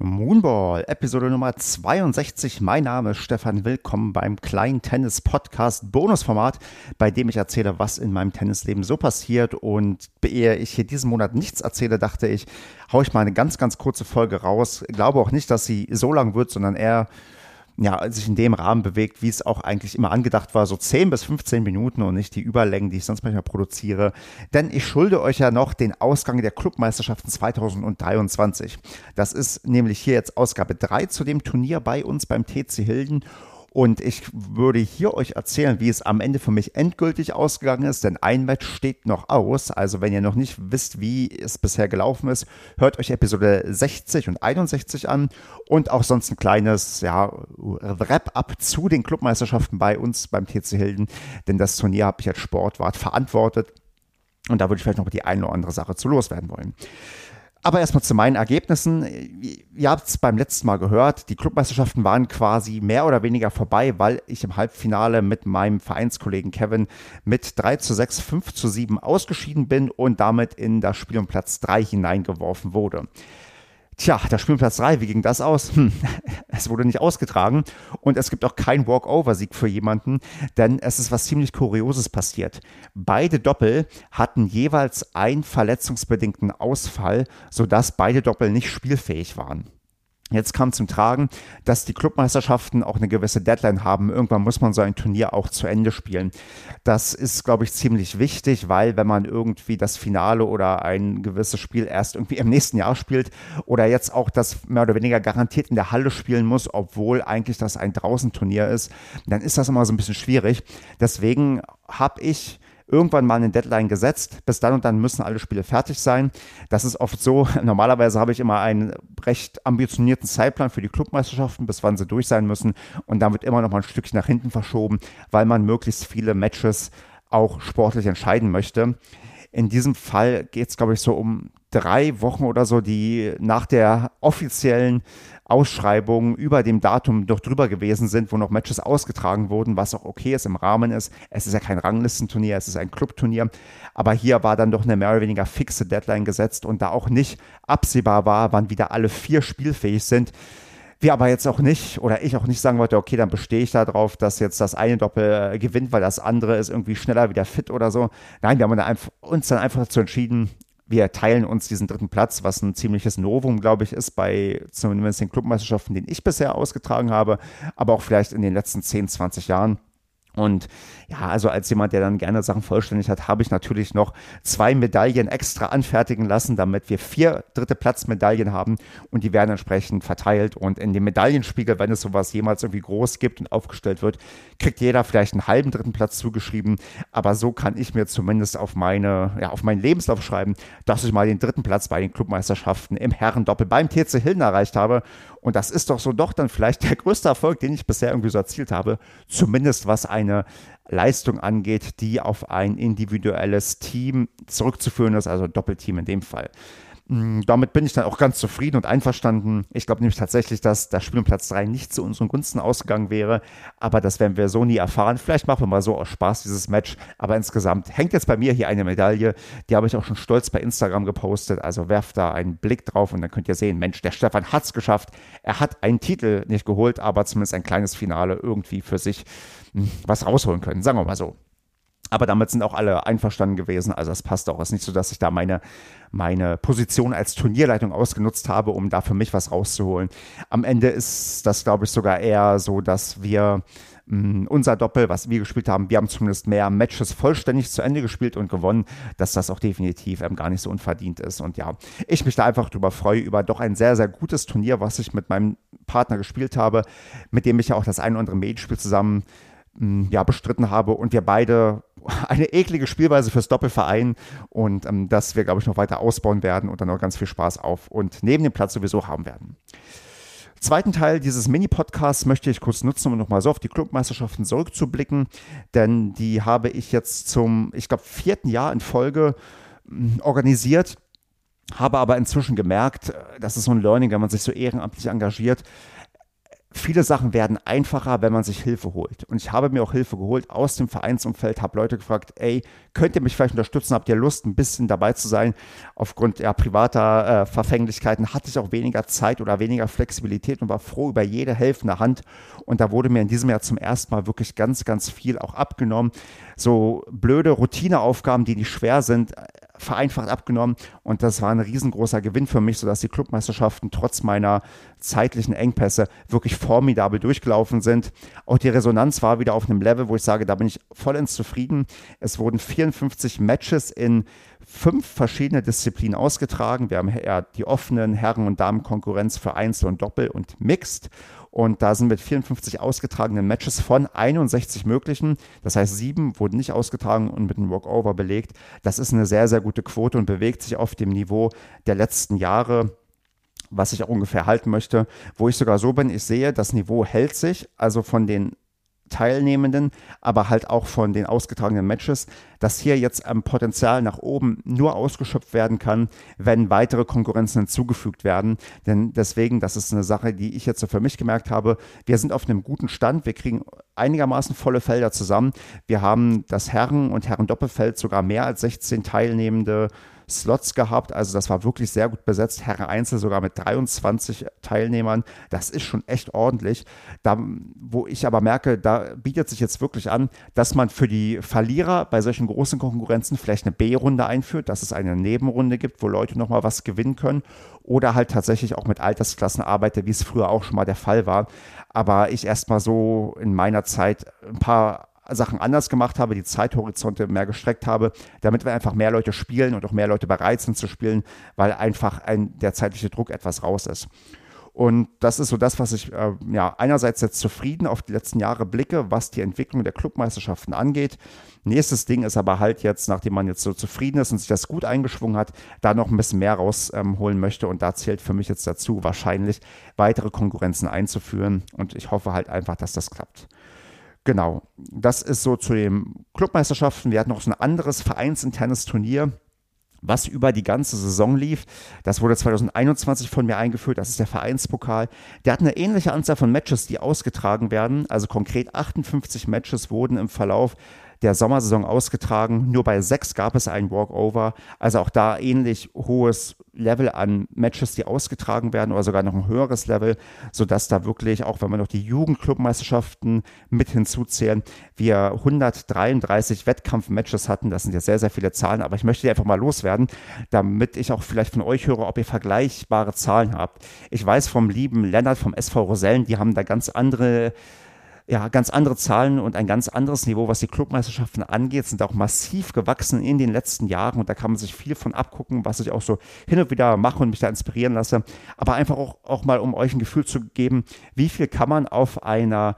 Moonball, Episode Nummer 62. Mein Name ist Stefan. Willkommen beim kleinen Tennis-Podcast Bonusformat, bei dem ich erzähle, was in meinem Tennisleben so passiert. Und ehe ich hier diesen Monat nichts erzähle, dachte ich, haue ich mal eine ganz, ganz kurze Folge raus. Glaube auch nicht, dass sie so lang wird, sondern eher ja, sich in dem Rahmen bewegt, wie es auch eigentlich immer angedacht war, so 10 bis 15 Minuten und nicht die Überlängen, die ich sonst manchmal produziere. Denn ich schulde euch ja noch den Ausgang der Clubmeisterschaften 2023. Das ist nämlich hier jetzt Ausgabe 3 zu dem Turnier bei uns beim TC Hilden. Und ich würde hier euch erzählen, wie es am Ende für mich endgültig ausgegangen ist, denn ein Match steht noch aus. Also wenn ihr noch nicht wisst, wie es bisher gelaufen ist, hört euch Episode 60 und 61 an und auch sonst ein kleines ja, Wrap-up zu den Clubmeisterschaften bei uns beim TC Hilden, denn das Turnier habe ich als Sportwart verantwortet. Und da würde ich vielleicht noch die eine oder andere Sache zu loswerden wollen. Aber erstmal zu meinen Ergebnissen. Ihr habt es beim letzten Mal gehört, die Clubmeisterschaften waren quasi mehr oder weniger vorbei, weil ich im Halbfinale mit meinem Vereinskollegen Kevin mit 3 zu 6, 5 zu 7 ausgeschieden bin und damit in das Spiel um Platz 3 hineingeworfen wurde. Tja, das Spiel um Platz 3, wie ging das aus? Hm, es wurde nicht ausgetragen und es gibt auch keinen Walkover-Sieg für jemanden, denn es ist was ziemlich Kurioses passiert. Beide Doppel hatten jeweils einen verletzungsbedingten Ausfall, sodass beide Doppel nicht spielfähig waren. Jetzt kam zum Tragen, dass die Clubmeisterschaften auch eine gewisse Deadline haben. Irgendwann muss man so ein Turnier auch zu Ende spielen. Das ist, glaube ich, ziemlich wichtig, weil wenn man irgendwie das Finale oder ein gewisses Spiel erst irgendwie im nächsten Jahr spielt oder jetzt auch das mehr oder weniger garantiert in der Halle spielen muss, obwohl eigentlich das ein Draußenturnier ist, dann ist das immer so ein bisschen schwierig. Deswegen habe ich irgendwann mal eine Deadline gesetzt. Bis dann und dann müssen alle Spiele fertig sein. Das ist oft so. Normalerweise habe ich immer einen recht ambitionierten Zeitplan für die Clubmeisterschaften, bis wann sie durch sein müssen. Und dann wird immer noch mal ein Stückchen nach hinten verschoben, weil man möglichst viele Matches auch sportlich entscheiden möchte. In diesem Fall geht es, glaube ich, so um drei Wochen oder so, die nach der offiziellen Ausschreibungen über dem Datum doch drüber gewesen sind, wo noch Matches ausgetragen wurden, was auch okay ist, im Rahmen ist. Es ist ja kein Ranglistenturnier, es ist ein Clubturnier. Aber hier war dann doch eine mehr oder weniger fixe Deadline gesetzt und da auch nicht absehbar war, wann wieder alle vier spielfähig sind. Wir aber jetzt auch nicht, oder ich auch nicht sagen wollte, okay, dann bestehe ich darauf, dass jetzt das eine Doppel äh, gewinnt, weil das andere ist irgendwie schneller wieder fit oder so. Nein, wir haben uns dann einfach dazu entschieden, wir teilen uns diesen dritten Platz, was ein ziemliches Novum, glaube ich, ist bei zumindest den Clubmeisterschaften, den ich bisher ausgetragen habe, aber auch vielleicht in den letzten 10, 20 Jahren. Und ja, also als jemand, der dann gerne Sachen vollständig hat, habe ich natürlich noch zwei Medaillen extra anfertigen lassen, damit wir vier dritte Platzmedaillen haben und die werden entsprechend verteilt. Und in dem Medaillenspiegel, wenn es sowas jemals irgendwie groß gibt und aufgestellt wird, kriegt jeder vielleicht einen halben dritten Platz zugeschrieben. Aber so kann ich mir zumindest auf meine, ja, auf meinen Lebenslauf schreiben, dass ich mal den dritten Platz bei den Clubmeisterschaften im Herrendoppel beim TC Hilden erreicht habe. Und das ist doch so doch dann vielleicht der größte Erfolg, den ich bisher irgendwie so erzielt habe. Zumindest was eine Leistung angeht, die auf ein individuelles Team zurückzuführen ist, also Doppelteam in dem Fall. Mm, damit bin ich dann auch ganz zufrieden und einverstanden. Ich glaube nämlich tatsächlich, dass das Spiel um Platz 3 nicht zu unseren Gunsten ausgegangen wäre, aber das werden wir so nie erfahren. Vielleicht machen wir mal so aus Spaß dieses Match, aber insgesamt hängt jetzt bei mir hier eine Medaille, die habe ich auch schon stolz bei Instagram gepostet, also werft da einen Blick drauf und dann könnt ihr sehen, Mensch, der Stefan hat es geschafft. Er hat einen Titel nicht geholt, aber zumindest ein kleines Finale irgendwie für sich hm, was rausholen können, sagen wir mal so. Aber damit sind auch alle einverstanden gewesen. Also es passt auch. Es ist nicht so, dass ich da meine, meine Position als Turnierleitung ausgenutzt habe, um da für mich was rauszuholen. Am Ende ist das, glaube ich, sogar eher so, dass wir mh, hm, unser Doppel, was wir gespielt haben, wir haben zumindest mehr Matches vollständig zu Ende gespielt und gewonnen, dass das auch definitiv ähm, gar nicht so unverdient ist. Und ja, ich mich da einfach drüber freue, über doch ein sehr, sehr gutes Turnier, was ich mit meinem Partner gespielt habe, mit dem ich ja auch das ein oder andere Medienspiel zusammen hm, ja, bestritten habe und wir beide eine eklige Spielweise fürs Doppelverein und ähm, das wir, glaube ich, noch weiter ausbauen werden und dann noch ganz viel Spaß auf und neben dem Platz sowieso haben werden. Zweiten Teil dieses Mini-Podcasts möchte ich kurz nutzen, um nochmal so auf die Clubmeisterschaften zurückzublicken, denn die habe ich jetzt zum, ich glaube, vierten Jahr in Folge hm, organisiert, habe aber inzwischen gemerkt, äh, das ist so ein Learning, wenn man sich so ehrenamtlich engagiert, viele Sachen werden einfacher, wenn man sich Hilfe holt. Und ich habe mir auch Hilfe geholt aus dem Vereinsumfeld, habe Leute gefragt, ey, könnt ihr mich vielleicht unterstützen? Habt ihr Lust, ein bisschen dabei zu sein? Aufgrund ja, privater äh, Verfänglichkeiten hatte ich auch weniger Zeit oder weniger Flexibilität und war froh über jede helfende Hand. Und da wurde mir in diesem Jahr zum ersten Mal wirklich ganz, ganz viel auch abgenommen. So blöde Routineaufgaben, die nicht schwer sind, vereinfacht abgenommen und das war ein riesengroßer Gewinn für mich, sodass die Clubmeisterschaften trotz meiner zeitlichen Engpässe wirklich formidabel durchgelaufen sind. Auch die Resonanz war wieder auf einem Level, wo ich sage, da bin ich vollends zufrieden. Es wurden 54 Matches in fünf verschiedene Disziplinen ausgetragen. Wir haben ja die offenen Herren- und Damenkonkurrenz für Einzel und Doppel und Mixed und da sind mit 54 ausgetragenen Matches von 61 möglichen, das heißt sieben wurden nicht ausgetragen und mit einem Walkover belegt. Das ist eine sehr, sehr gute Quote und bewegt sich auf dem Niveau der letzten Jahre was ich auch ungefähr halten möchte, wo ich sogar so bin, ich sehe, das Niveau hält sich, also von den Teilnehmenden, aber halt auch von den ausgetragenen Matches, dass hier jetzt am Potenzial nach oben nur ausgeschöpft werden kann, wenn weitere Konkurrenzen hinzugefügt werden. Denn deswegen, das ist eine Sache, die ich jetzt so für mich gemerkt habe, wir sind auf einem guten Stand, wir kriegen einigermaßen volle Felder zusammen. Wir haben das Herren- und Herren-Doppelfeld sogar mehr als 16 Teilnehmende Slots gehabt. Also das war wirklich sehr gut besetzt. Herren Einzel sogar mit 23 Teilnehmern. Das ist schon echt ordentlich. Da, wo ich aber merke, da bietet sich jetzt wirklich an, dass man für die Verlierer bei solchen großen Konkurrenzen vielleicht eine B-Runde einführt, dass es eine Nebenrunde gibt, wo Leute nochmal was gewinnen können. Oder halt tatsächlich auch mit Altersklassen arbeitet, wie es früher auch schon mal der Fall war. Aber ich erstmal so in meiner Zeit ein paar Sachen anders gemacht habe, die Zeithorizonte mehr gestreckt habe, damit wir einfach mehr Leute spielen und auch mehr Leute bereit sind zu spielen, weil einfach ein, der zeitliche Druck etwas raus ist. Und das ist so das, was ich äh, ja einerseits jetzt zufrieden auf die letzten Jahre blicke, was die Entwicklung der Clubmeisterschaften angeht. Nächstes Ding ist aber halt jetzt, nachdem man jetzt so zufrieden ist und sich das gut eingeschwungen hat, da noch ein bisschen mehr rausholen ähm, möchte. Und da zählt für mich jetzt dazu, wahrscheinlich weitere Konkurrenzen einzuführen. Und ich hoffe halt einfach, dass das klappt. Genau, das ist so zu den Clubmeisterschaften. Wir hatten noch so ein anderes vereinsinternes Turnier, was über die ganze Saison lief. Das wurde 2021 von mir eingeführt. Das ist der Vereinspokal. Der hat eine ähnliche Anzahl von Matches, die ausgetragen werden. Also konkret 58 Matches wurden im Verlauf der Sommersaison ausgetragen. Nur bei sechs gab es einen Walkover. Also auch da ähnlich hohes Level an Matches, die ausgetragen werden oder sogar noch ein höheres Level, sodass da wirklich, auch wenn wir noch die Jugendclubmeisterschaften mit hinzuzählen, wir 133 Wettkampfmatches hatten. Das sind ja sehr, sehr viele Zahlen, aber ich möchte die einfach mal loswerden, damit ich auch vielleicht von euch höre, ob ihr vergleichbare Zahlen habt. Ich weiß vom lieben Lennart vom SV Rosellen, die haben da ganz andere ja, ganz andere Zahlen und ein ganz anderes Niveau, was die Clubmeisterschaften angeht, sind auch massiv gewachsen in den letzten Jahren und da kann man sich viel von abgucken, was ich auch so hin und wieder mache und mich da inspirieren lasse. Aber einfach auch, auch mal, um euch ein Gefühl zu geben, wie viel kann man auf einer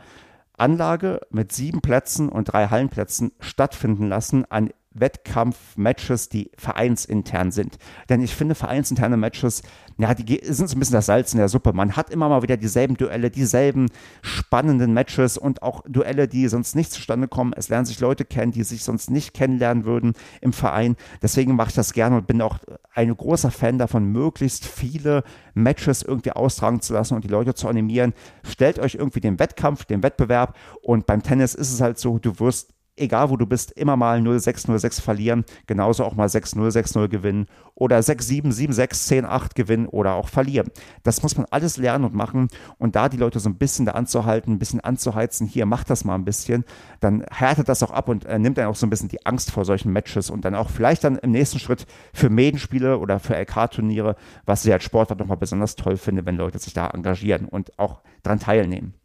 Anlage mit sieben Plätzen und drei Hallenplätzen stattfinden lassen an Wettkampf-Matches, die vereinsintern sind. Denn ich finde, vereinsinterne Matches, ja, die sind so ein bisschen das Salz in der Suppe. Man hat immer mal wieder dieselben Duelle, dieselben spannenden Matches und auch Duelle, die sonst nicht zustande kommen. Es lernen sich Leute kennen, die sich sonst nicht kennenlernen würden im Verein. Deswegen mache ich das gerne und bin auch ein großer Fan davon, möglichst viele Matches irgendwie austragen zu lassen und die Leute zu animieren. Stellt euch irgendwie den Wettkampf, den Wettbewerb und beim Tennis ist es halt so, du wirst egal wo du bist, immer mal 0-6, 0-6 verlieren, genauso auch mal 6-0, 6-0 gewinnen oder 6-7, 7-6, 10-8 gewinnen oder auch verlieren. Das muss man alles lernen und machen und da die Leute so ein bisschen da anzuhalten, ein bisschen anzuheizen, hier, mach das mal ein bisschen, dann härtet das auch ab und äh, nimmt dann auch so ein bisschen die Angst vor solchen Matches und dann auch vielleicht dann im nächsten Schritt für Medenspiele oder für LK-Turniere, was ich als Sportler nochmal besonders toll finde, wenn Leute sich da engagieren und auch daran teilnehmen.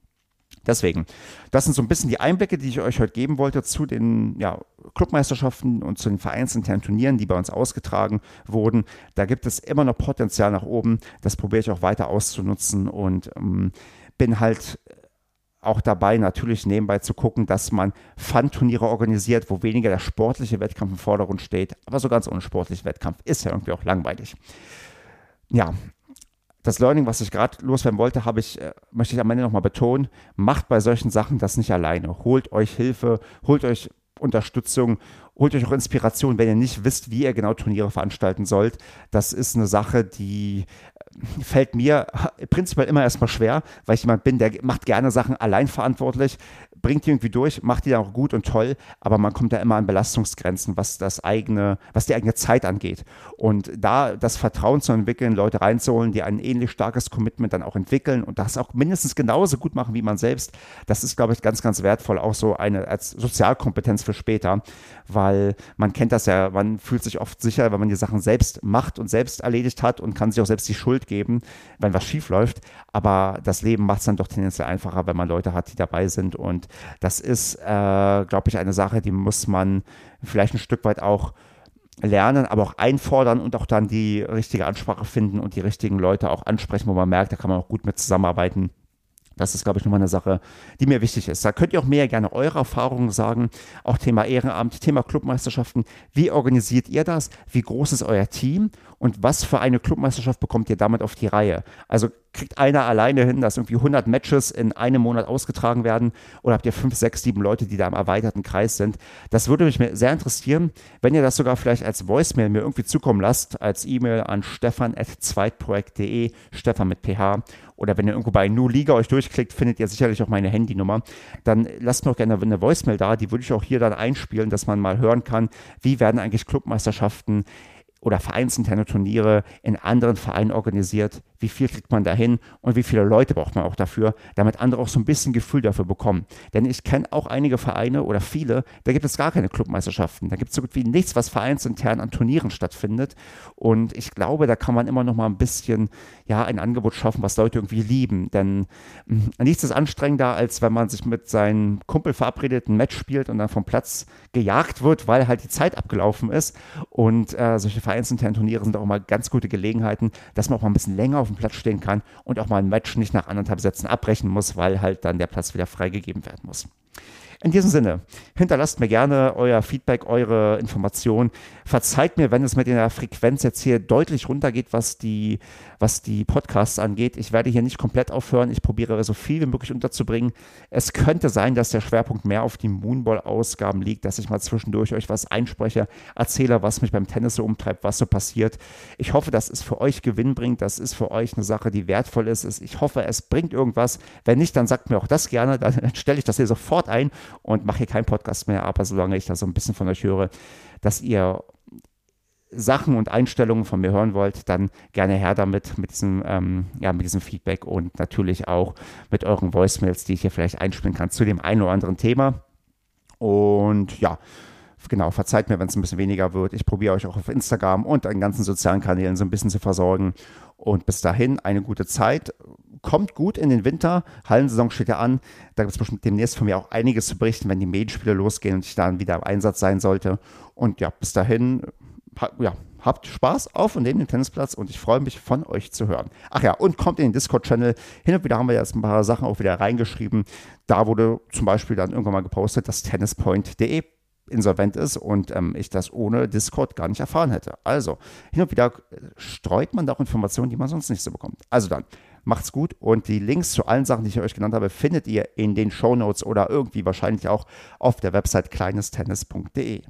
Deswegen, das sind so ein bisschen die Einblicke, die ich euch heute geben wollte zu den ja, Clubmeisterschaften und zu den vereinsinternen Turnieren, die bei uns ausgetragen wurden. Da gibt es immer noch Potenzial nach oben. Das probiere ich auch weiter auszunutzen und ähm, bin halt auch dabei, natürlich nebenbei zu gucken, dass man Fun-Turniere organisiert, wo weniger der sportliche Wettkampf im Vordergrund steht. Aber so ganz ohne sportlichen Wettkampf ist ja irgendwie auch langweilig. Ja, das Learning, was ich gerade loswerden wollte, habe ich, äh, möchte ich am Ende nochmal betonen, macht bei solchen Sachen das nicht alleine. Holt euch Hilfe, holt euch Unterstützung, holt euch auch Inspiration, wenn ihr nicht wisst, wie ihr genau Turniere veranstalten sollt. Das ist eine Sache, die fällt mir prinzipiell immer erstmal schwer, weil ich jemand bin, der macht gerne Sachen allein verantwortlich, bringt die irgendwie durch, macht die dann auch gut und toll, aber man kommt da immer an Belastungsgrenzen, was das eigene, was die eigene Zeit angeht. Und da das Vertrauen zu entwickeln, Leute reinzuholen, die ein ähnlich starkes Commitment dann auch entwickeln und das auch mindestens genauso gut machen wie man selbst, das ist, glaube ich, ganz, ganz wertvoll, auch so eine als Sozialkompetenz für später, weil man kennt das ja, man fühlt sich oft sicher, wenn man die Sachen selbst macht und selbst erledigt hat und kann sich auch selbst die Schuld geben, wenn was schief läuft. Aber das Leben macht es dann doch tendenziell einfacher, wenn man Leute hat, die dabei sind und das ist, äh, glaube ich, eine Sache, die muss man vielleicht ein Stück weit auch lernen, aber auch einfordern und auch dann die richtige Ansprache finden und die richtigen Leute auch ansprechen, wo man merkt, da kann man auch gut mit zusammenarbeiten. Das ist, glaube ich, nochmal eine Sache, die mir wichtig ist. Da könnt ihr auch mehr gerne eure Erfahrungen sagen. Auch Thema Ehrenamt, Thema Clubmeisterschaften. Wie organisiert ihr das? Wie groß ist euer Team? Und was für eine Clubmeisterschaft bekommt ihr damit auf die Reihe? Also kriegt einer alleine hin, dass irgendwie 100 Matches in einem Monat ausgetragen werden? Oder habt ihr fünf, sechs, sieben Leute, die da im erweiterten Kreis sind? Das würde mich sehr interessieren, wenn ihr das sogar vielleicht als Voicemail mir irgendwie zukommen lasst, als E-Mail an stefan.zweitprojekt.de, Stefan mit PH. Oder wenn ihr irgendwo bei New Liga euch durchklickt, findet ihr sicherlich auch meine Handynummer. Dann lasst mir auch gerne eine Voicemail da, die würde ich auch hier dann einspielen, dass man mal hören kann, wie werden eigentlich Clubmeisterschaften oder vereinsinterne Turniere in anderen Vereinen organisiert, wie viel kriegt man dahin und wie viele Leute braucht man auch dafür, damit andere auch so ein bisschen Gefühl dafür bekommen. Denn ich kenne auch einige Vereine oder viele, da gibt es gar keine Clubmeisterschaften. Da gibt es so gut wie nichts, was vereinsintern an Turnieren stattfindet. Und ich glaube, da kann man immer noch mal ein bisschen ja, ein Angebot schaffen, was Leute irgendwie lieben. Denn hm, nichts ist anstrengender, als wenn man sich mit seinem Kumpel verabredet, ein Match spielt und dann vom Platz gejagt wird, weil halt die Zeit abgelaufen ist. Und äh, solche vereinsinternen Turniere sind auch immer ganz gute Gelegenheiten, dass man auch mal ein bisschen länger auf dem Platz stehen kann und auch mal ein Match nicht nach anderthalb Sätzen abbrechen muss, weil halt dann der Platz wieder freigegeben werden muss. In diesem Sinne, hinterlasst mir gerne euer Feedback, eure Informationen. Verzeiht mir, wenn es mit der Frequenz jetzt hier deutlich runtergeht, was die, was die Podcasts angeht. Ich werde hier nicht komplett aufhören. Ich probiere so viel wie möglich unterzubringen. Es könnte sein, dass der Schwerpunkt mehr auf die Moonball-Ausgaben liegt, dass ich mal zwischendurch euch was einspreche, erzähle, was mich beim Tennis so umtreibt, was so passiert. Ich hoffe, dass es für euch Gewinn bringt. Das ist für euch eine Sache, die wertvoll ist. Ich hoffe, es bringt irgendwas. Wenn nicht, dann sagt mir auch das gerne. Dann stelle ich das hier sofort ein und mache hier keinen Podcast mehr. Aber solange ich da so ein bisschen von euch höre, dass ihr Sachen und Einstellungen von mir hören wollt, dann gerne her damit, mit diesem, ähm, ja, mit diesem Feedback und natürlich auch mit euren Voicemails, die ich hier vielleicht einspielen kann zu dem einen oder anderen Thema. Und ja, genau, verzeiht mir, wenn es ein bisschen weniger wird. Ich probiere euch auch auf Instagram und an ganzen sozialen Kanälen so ein bisschen zu versorgen. Und bis dahin eine gute Zeit. Kommt gut in den Winter. Hallensaison steht ja an. Da gibt es bestimmt demnächst von mir auch einiges zu berichten, wenn die Medienspiele losgehen und ich dann wieder im Einsatz sein sollte. Und ja, bis dahin ja, habt Spaß auf und neben dem Tennisplatz und ich freue mich von euch zu hören. Ach ja, und kommt in den Discord-Channel. Hin und wieder haben wir jetzt ein paar Sachen auch wieder reingeschrieben. Da wurde zum Beispiel dann irgendwann mal gepostet, dass tennispoint.de insolvent ist und ähm, ich das ohne Discord gar nicht erfahren hätte. Also, hin und wieder streut man da auch Informationen, die man sonst nicht so bekommt. Also dann, macht's gut und die Links zu allen Sachen, die ich euch genannt habe, findet ihr in den Show Notes oder irgendwie wahrscheinlich auch auf der Website kleinestennis.de.